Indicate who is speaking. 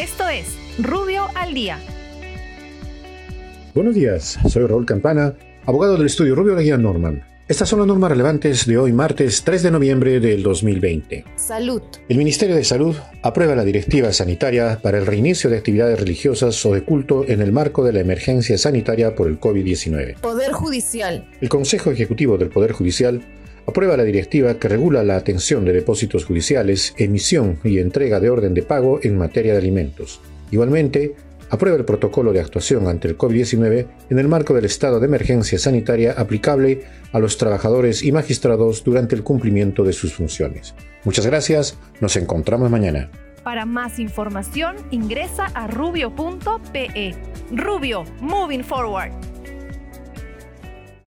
Speaker 1: Esto es Rubio al Día.
Speaker 2: Buenos días, soy Raúl Campana, abogado del estudio Rubio Leguía Norman. Estas son las normas relevantes de hoy, martes 3 de noviembre del 2020.
Speaker 3: Salud.
Speaker 2: El Ministerio de Salud aprueba la directiva sanitaria para el reinicio de actividades religiosas o de culto en el marco de la emergencia sanitaria por el COVID-19.
Speaker 3: Poder Judicial.
Speaker 2: El Consejo Ejecutivo del Poder Judicial aprueba la directiva que regula la atención de depósitos judiciales, emisión y entrega de orden de pago en materia de alimentos. Igualmente, aprueba el protocolo de actuación ante el COVID-19 en el marco del estado de emergencia sanitaria aplicable a los trabajadores y magistrados durante el cumplimiento de sus funciones. Muchas gracias, nos encontramos mañana.
Speaker 1: Para más información ingresa a rubio.pe. Rubio, moving forward.